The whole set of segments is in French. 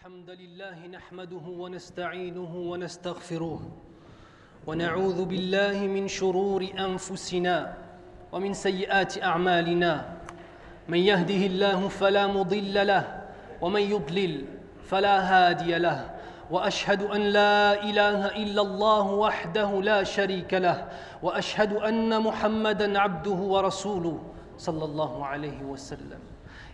الحمد لله نحمده ونستعينه ونستغفره ونعوذ بالله من شرور أنفسنا ومن سيئات أعمالنا. من يهده الله فلا مضل له ومن يضلل فلا هادي له. وأشهد أن لا إله إلا الله وحده لا شريك له. وأشهد أن محمدا عبده ورسوله صلى الله عليه وسلم.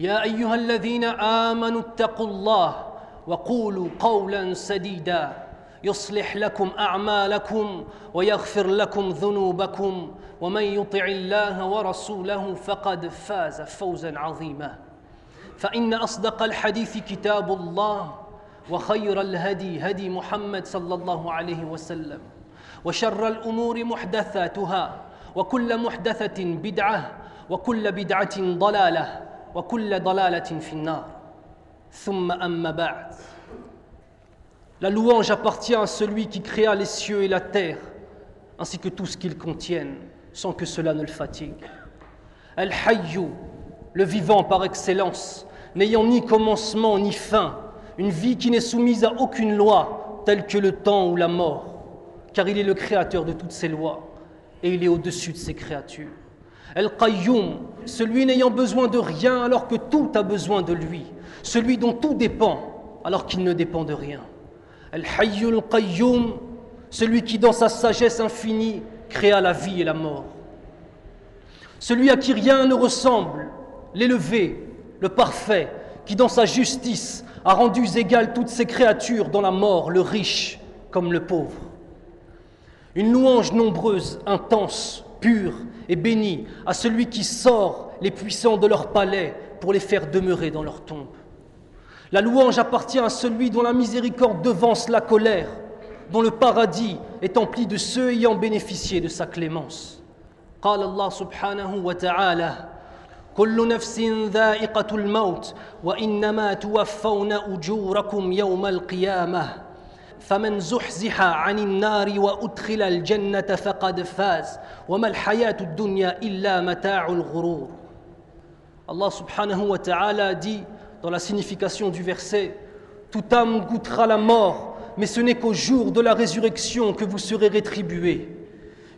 يا أيها الذين آمنوا اتقوا الله وقولوا قولا سديدا. يصلح لكم أعمالكم ويغفر لكم ذنوبكم ومن يطع الله ورسوله فقد فاز فوزا عظيما. فإن أصدق الحديث كتاب الله وخير الهدي هدي محمد صلى الله عليه وسلم وشر الأمور محدثاتها وكل محدثة بدعة وكل بدعة ضلالة وكل ضلاله في النار ثم اما بعد La louange appartient à celui qui créa les cieux et la terre, ainsi que tout ce qu'ils contiennent, sans que cela ne le fatigue. Al-Hayyu, le vivant par excellence, n'ayant ni commencement ni fin, une vie qui n'est soumise à aucune loi, telle que le temps ou la mort, car il est le créateur de toutes ces lois, et il est au-dessus de ses créatures. Al-Qayyum, celui n'ayant besoin de rien alors que tout a besoin de lui, celui dont tout dépend alors qu'il ne dépend de rien. Al-Hayyul celui qui dans sa sagesse infinie créa la vie et la mort. Celui à qui rien ne ressemble, l'élevé, le parfait, qui dans sa justice a rendu égales toutes ses créatures dans la mort, le riche comme le pauvre. Une louange nombreuse, intense, pure et bénie à celui qui sort les puissants de leur palais pour les faire demeurer dans leur tombe. La louange appartient à celui dont la miséricorde devance la colère, dont le paradis est empli de ceux ayant bénéficié de sa clémence. قال الله سبحانه وتعالى كل نفس ذائقة الموت وإنما توفون أجوركم يوم القيامة فمن زحزح عن النار وأدخل الجنة فقد فاز وما الحياة الدنيا إلا متاع الغرور الله سبحانه وتعالى dit dans la signification du verset Toute âme goûtera la mort, mais ce n'est qu'au jour de la résurrection que vous serez rétribués.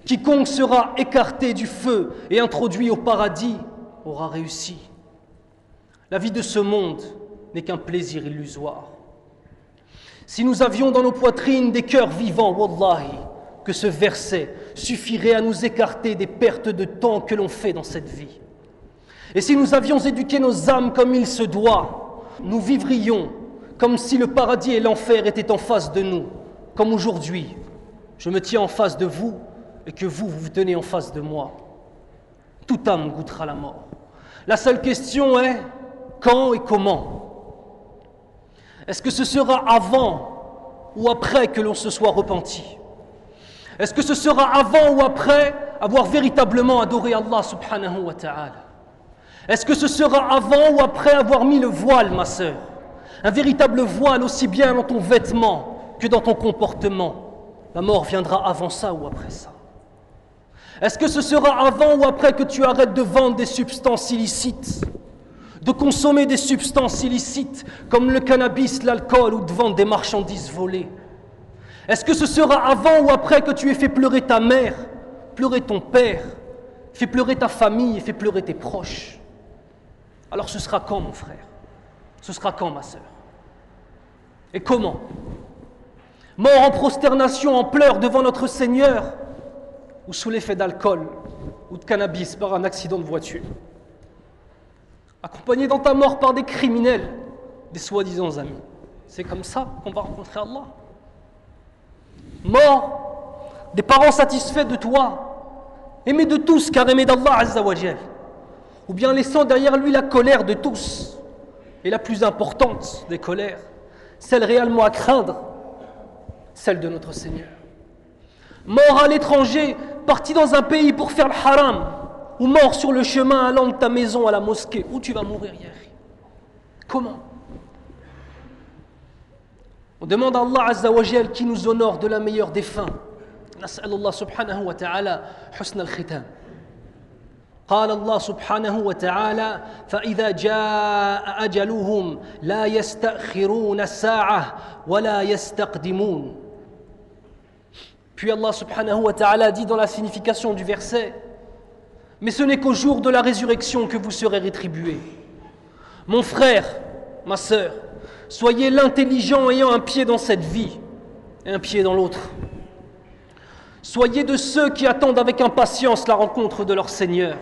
Quiconque sera écarté du feu et introduit au paradis aura réussi. La vie de ce monde n'est qu'un plaisir illusoire. Si nous avions dans nos poitrines des cœurs vivants, wallahi, que ce verset suffirait à nous écarter des pertes de temps que l'on fait dans cette vie. Et si nous avions éduqué nos âmes comme il se doit, nous vivrions comme si le paradis et l'enfer étaient en face de nous, comme aujourd'hui. Je me tiens en face de vous et que vous, vous tenez en face de moi. Toute âme goûtera la mort. La seule question est quand et comment Est-ce que ce sera avant ou après que l'on se soit repenti? Est-ce que ce sera avant ou après avoir véritablement adoré Allah subhanahu wa ta'ala? Est-ce que ce sera avant ou après avoir mis le voile, ma sœur? Un véritable voile aussi bien dans ton vêtement que dans ton comportement. La mort viendra avant ça ou après ça. Est-ce que ce sera avant ou après que tu arrêtes de vendre des substances illicites? De consommer des substances illicites comme le cannabis, l'alcool ou de vendre des marchandises volées. Est-ce que ce sera avant ou après que tu aies fait pleurer ta mère, pleurer ton père, fait pleurer ta famille et fait pleurer tes proches? Alors ce sera quand mon frère? Ce sera quand ma sœur? Et comment? Mort en prosternation, en pleurs devant notre Seigneur ou sous l'effet d'alcool ou de cannabis par un accident de voiture? Accompagné dans ta mort par des criminels, des soi-disant amis. C'est comme ça qu'on va rencontrer Allah. Mort, des parents satisfaits de toi, aimés de tous car aimés d'Allah Azzawajal, ou bien laissant derrière lui la colère de tous, et la plus importante des colères, celle réellement à craindre, celle de notre Seigneur. Mort à l'étranger, parti dans un pays pour faire le haram, ou mort sur le chemin allant de ta maison à la mosquée, où tu vas mourir hier Comment On demande à Allah Azza wa qui nous honore de la meilleure des fins. نسأل الله سبحانه وتعالى حسن الختام قال الله سبحانه وتعالى فإذا جاء أجلهم لا يستأخرون الساعة ولا يستقدمون Puis Allah subhanahu wa ta'ala dit dans la signification du verset Mais ce n'est qu'au jour de la résurrection que vous serez rétribués. Mon frère, ma sœur, soyez l'intelligent ayant un pied dans cette vie et un pied dans l'autre. Soyez de ceux qui attendent avec impatience la rencontre de leur Seigneur.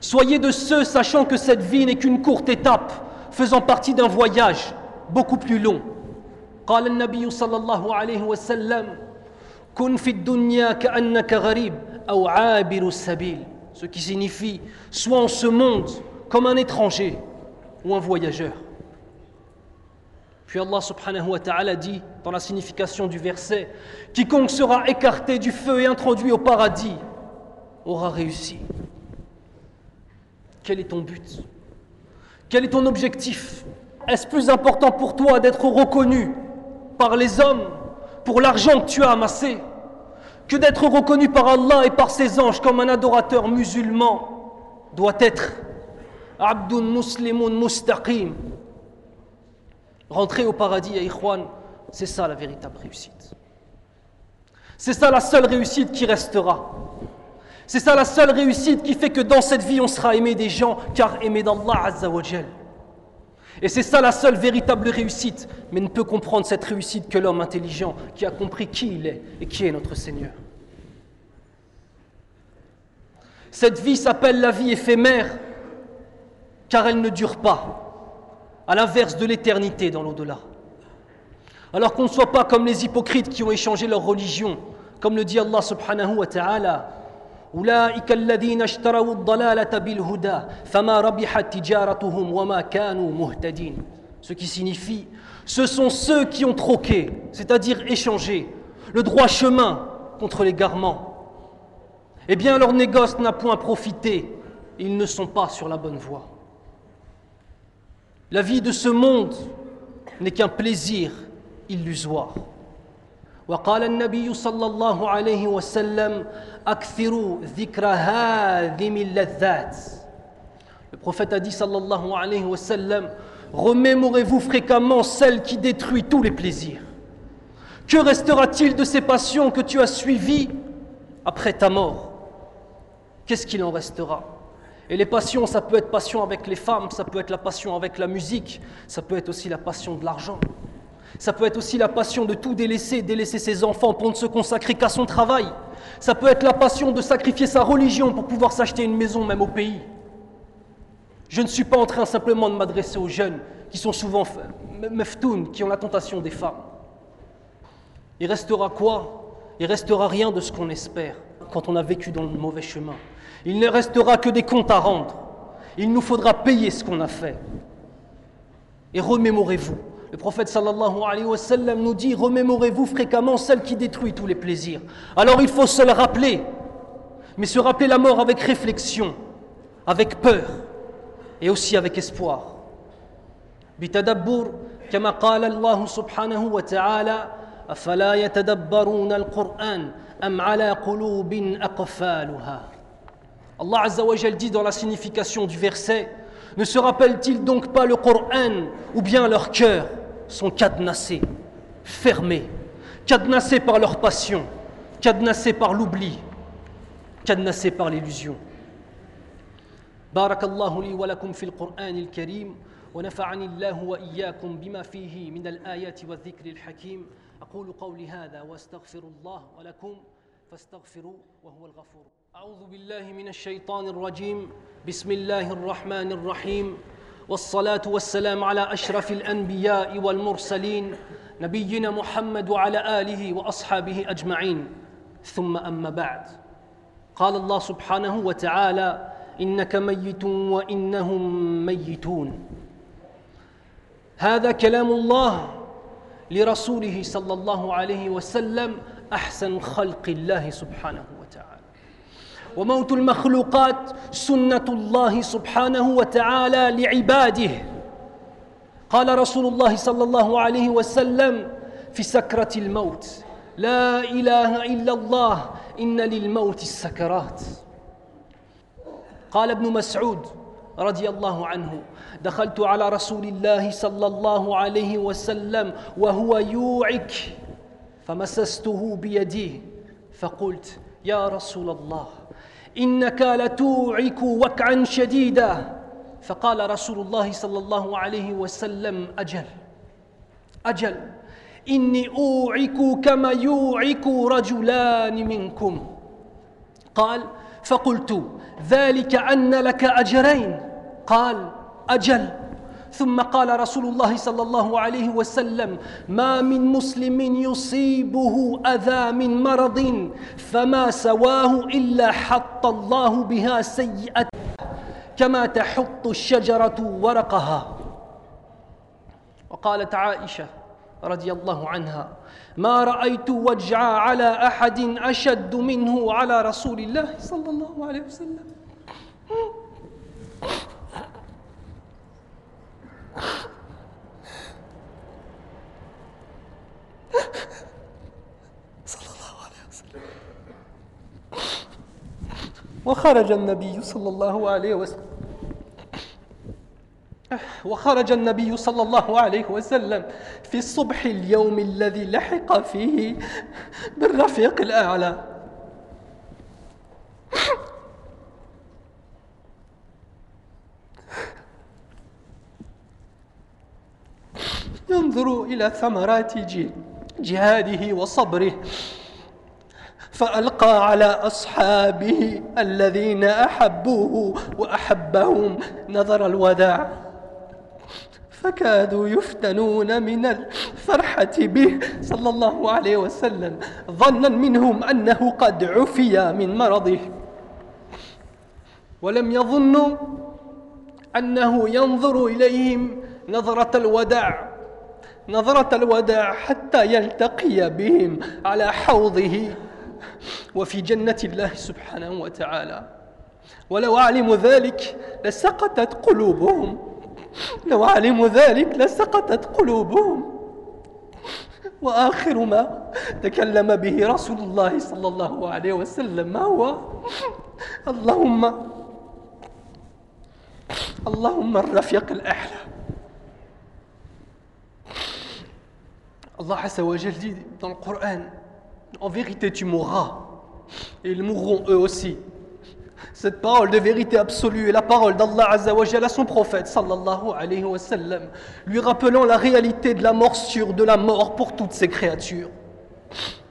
Soyez de ceux sachant que cette vie n'est qu'une courte étape, faisant partie d'un voyage beaucoup plus long. قال النبي صلى الله عليه وسلم كن في الدنيا كأنك غريب أو عابر السبيل ce qui signifie soit en ce monde comme un étranger ou un voyageur. Puis Allah subhanahu wa ta'ala dit dans la signification du verset Quiconque sera écarté du feu et introduit au paradis aura réussi. Quel est ton but? Quel est ton objectif? Est-ce plus important pour toi d'être reconnu par les hommes pour l'argent que tu as amassé? Que d'être reconnu par Allah et par ses anges comme un adorateur musulman doit être Abdun Muslimun Mustaqim. Rentrer au paradis à Ikhwan, c'est ça la véritable réussite. C'est ça la seule réussite qui restera. C'est ça la seule réussite qui fait que dans cette vie on sera aimé des gens car aimé d'Allah Azzawajal. Et c'est ça la seule véritable réussite, mais ne peut comprendre cette réussite que l'homme intelligent qui a compris qui il est et qui est notre Seigneur. Cette vie s'appelle la vie éphémère car elle ne dure pas, à l'inverse de l'éternité dans l'au-delà. Alors qu'on ne soit pas comme les hypocrites qui ont échangé leur religion, comme le dit Allah subhanahu wa ta'ala, ce qui signifie ce sont ceux qui ont troqué c'est-à-dire échangé le droit chemin contre l'égarement eh bien leur négoce n'a point profité ils ne sont pas sur la bonne voie. La vie de ce monde n'est qu'un plaisir illusoire وقال النبي صلى الله عليه وسلم أكثروا ذكر هادم اللذات Le prophète a dit sallallahu alayhi wa sallam Remémorez-vous fréquemment celle qui détruit tous les plaisirs. Que restera-t-il de ces passions que tu as suivies après ta mort Qu'est-ce qu'il en restera Et les passions, ça peut être passion avec les femmes, ça peut être la passion avec la musique, ça peut être aussi la passion de l'argent. Ça peut être aussi la passion de tout délaisser, délaisser ses enfants pour ne se consacrer qu'à son travail. Ça peut être la passion de sacrifier sa religion pour pouvoir s'acheter une maison même au pays. Je ne suis pas en train simplement de m'adresser aux jeunes qui sont souvent meftoun, qui ont la tentation des femmes. Il restera quoi? Il restera rien de ce qu'on espère quand on a vécu dans le mauvais chemin. Il ne restera que des comptes à rendre. Il nous faudra payer ce qu'on a fait. Et remémorez-vous le prophète sallallahu alayhi wa sallam nous dit Remémorez-vous fréquemment celle qui détruit tous les plaisirs. Alors il faut se le rappeler, mais se rappeler la mort avec réflexion, avec peur et aussi avec espoir. بتدبر كما قال الله سبحانه وتعالى أفلا يتدبرون القرآن أم على قلوب أقفالها Allah Azza wa dit dans la signification du verset Ne se rappellent-ils donc pas le Coran ou bien leur cœur sont cadenassés, fermés, cadenassés par leur passion, cadenassés par l'oubli, cadenassés par l'illusion. بارك الله لي ولكم في القرآن الكريم ونفعني الله وإياكم بما فيه من الآيات والذكر الحكيم أقول قولي هذا واستغفر الله ولكم فاستغفروا وهو الغفور أعوذ بالله من الشيطان الرجيم بسم الله الرحمن الرحيم والصلاة والسلام على أشرف الأنبياء والمرسلين نبينا محمد وعلى آله وأصحابه أجمعين. ثم أما بعد. قال الله سبحانه وتعالى إنك ميت وإنهم ميتون. هذا كلام الله لرسوله صلى الله عليه وسلم أحسن خلق الله سبحانه وتعالى. وموت المخلوقات سنة الله سبحانه وتعالى لعباده. قال رسول الله صلى الله عليه وسلم في سكرة الموت لا إله إلا الله إن للموت السكرات. قال ابن مسعود رضي الله عنه دخلت على رسول الله صلى الله عليه وسلم وهو يوعك فمسسته بيديه فقلت يا رسول الله إنك لتوعك وكعا شديدا. فقال رسول الله صلى الله عليه وسلم أجل أجل إني أوعك كما يوعك رجلان منكم. قال فقلت ذلك أن لك أجرين. قال أجل ثم قال رسول الله صلى الله عليه وسلم ما من مسلم يصيبه أذى من مرض فما سواه إلا حط الله بها سيئه كما تحط الشجرة ورقها. وقالت عائشة رضي الله عنها ما رأيت وجع على أحد أشد منه على رسول الله صلى الله عليه وسلم. صلى الله عليه وسلم. وخرج النبي صلى الله عليه وسلم. وخرج النبي صلى الله عليه وسلم في الصبح اليوم الذي لحق فيه بالرفيق الأعلى ينظر إلى ثمرات جهاده وصبره فألقى على أصحابه الذين أحبوه وأحبهم نظر الوداع فكادوا يفتنون من الفرحة به صلى الله عليه وسلم ظنا منهم أنه قد عفي من مرضه ولم يظنوا أنه ينظر إليهم نظرة الوداع. نظرة الوداع حتى يلتقي بهم على حوضه وفي جنة الله سبحانه وتعالى. ولو علموا ذلك لسقطت قلوبهم. لو علموا ذلك لسقطت قلوبهم. وآخر ما تكلم به رسول الله صلى الله عليه وسلم ما هو؟ اللهم اللهم الرفيق الأعلى. Allah Azza wa dit dans le Coran En vérité, tu mourras. Et ils mourront eux aussi. Cette parole de vérité absolue est la parole d'Allah Azzawajal à son prophète sallallahu alayhi wa sallam, lui rappelant la réalité de la morsure, de la mort pour toutes ces créatures.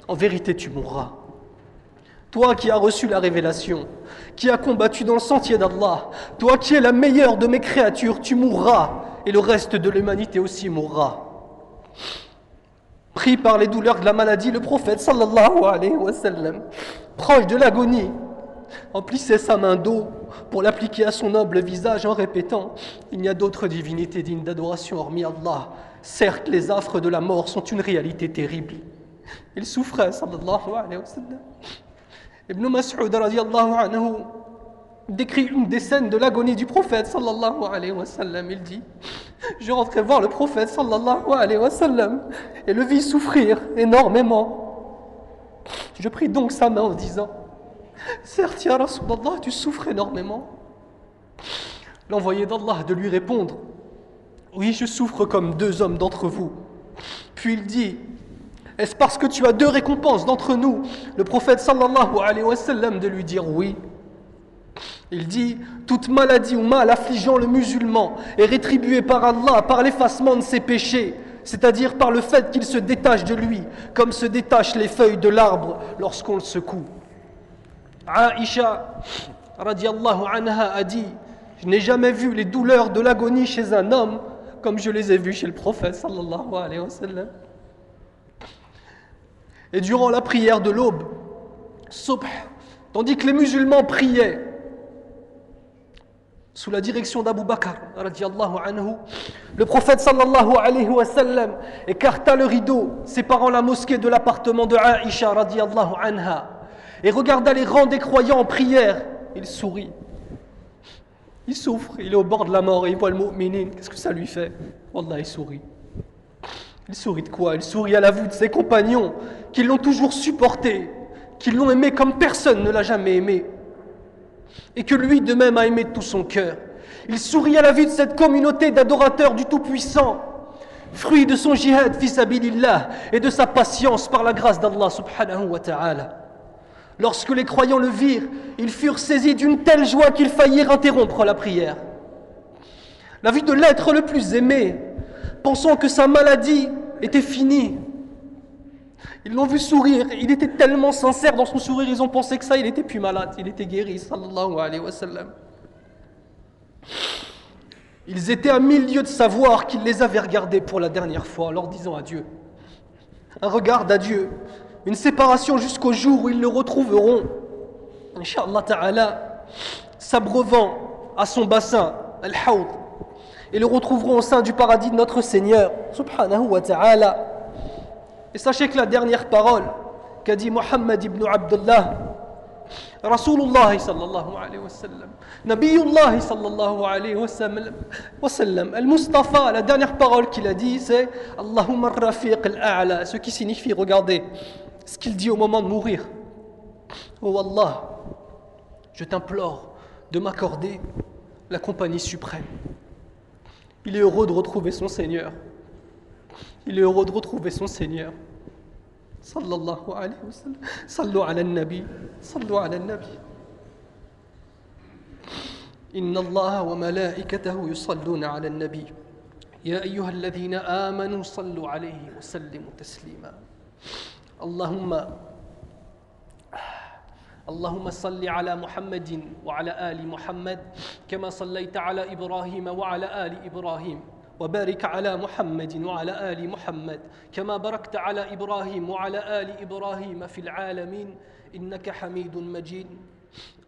En vérité, tu mourras. Toi qui as reçu la révélation, qui as combattu dans le sentier d'Allah, toi qui es la meilleure de mes créatures, tu mourras, et le reste de l'humanité aussi mourra. Pris par les douleurs de la maladie, le prophète sallallahu alayhi wa sallam, proche de l'agonie, emplissait sa main d'eau pour l'appliquer à son noble visage en répétant Il n'y a d'autre divinité digne d'adoration hormis Allah. Certes, les affres de la mort sont une réalité terrible. Il souffrait, sallallahu alayhi wa sallam. Ibn Mas'ud anhu décrit une des scènes de l'agonie du prophète sallallahu alayhi wa sallam. Il dit Je rentrais voir le prophète sallallahu alayhi wa sallam et le vis souffrir énormément. Je pris donc sa main en disant Certes, ya Rasulallah, tu souffres énormément. L'envoyé d'Allah de lui répondre Oui, je souffre comme deux hommes d'entre vous. Puis il dit Est-ce parce que tu as deux récompenses d'entre nous? Le prophète sallallahu de lui dire oui. Il dit Toute maladie ou mal affligeant le musulman est rétribuée par Allah par l'effacement de ses péchés, c'est-à-dire par le fait qu'il se détache de lui, comme se détachent les feuilles de l'arbre lorsqu'on le secoue. Aïcha radiallahu anha a dit Je n'ai jamais vu les douleurs de l'agonie chez un homme comme je les ai vues chez le prophète sallallahu. Et durant la prière de l'aube, tandis que les musulmans priaient, sous la direction d'Abu Bakr, anhu, le prophète sallallahu alayhi wa sallam écarta le rideau séparant la mosquée de l'appartement de Aisha radiallahu anha et regarda les rangs des croyants en prière. Il sourit. Il souffre, il est au bord de la mort et il voit le mu'minin. Qu'est-ce que ça lui fait? Wallah, il sourit. Il sourit de quoi? Il sourit à la vue de ses compagnons qui l'ont toujours supporté, qui l'ont aimé comme personne ne l'a jamais aimé et que lui de même a aimé de tout son cœur. Il sourit à la vue de cette communauté d'adorateurs du Tout-Puissant, fruit de son jihad fils abilillah et de sa patience par la grâce d'Allah subhanahu wa ta'ala. Lorsque les croyants le virent, ils furent saisis d'une telle joie qu'ils faillirent interrompre la prière. La vue de l'être le plus aimé, pensant que sa maladie était finie, ils l'ont vu sourire, il était tellement sincère dans son sourire, ils ont pensé que ça, il était plus malade, il était guéri, sallallahu alayhi wa sallam. Ils étaient à mille lieues de savoir qu'il les avait regardés pour la dernière fois, leur disant adieu. Un regard d'adieu, une séparation jusqu'au jour où ils le retrouveront, Inch'Allah ta'ala, s'abreuvant à son bassin, al-hawd, et le retrouveront au sein du paradis de notre Seigneur, subhanahu wa ta'ala. Et sachez que la dernière parole qu'a dit Muhammad ibn Abdullah, Rasulullah sallallahu alayhi wa sallam, Nabiyullah sallallahu alayhi wa sallam, Al-Mustafa, la dernière parole qu'il a dit, c'est Allahumma rafiq al-a'la, ce qui signifie, regardez, ce qu'il dit au moment de mourir. Oh Allah, je t'implore de m'accorder la compagnie suprême. Il est heureux de retrouver son Seigneur. Il est heureux de retrouver son Seigneur. Sallallahu alayhi wa sallam. Sallu ala nabi. Sallu ala nabi. إن الله وملائكته يصلون على النبي يا أيها الذين آمنوا صلوا عليه وسلموا تسليما اللهم اللهم صل على محمد وعلى آل محمد كما صليت على إبراهيم وعلى آل إبراهيم وبارك على محمد وعلى آل محمد كما باركت على إبراهيم وعلى آل إبراهيم في العالمين إنك حميد مجيد.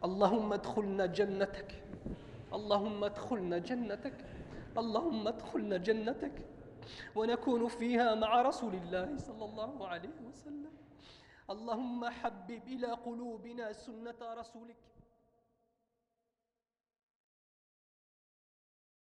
اللهم ادخلنا جنتك. اللهم ادخلنا جنتك. اللهم ادخلنا جنتك. ونكون فيها مع رسول الله صلى الله عليه وسلم. اللهم حبب إلى قلوبنا سنة رسولك.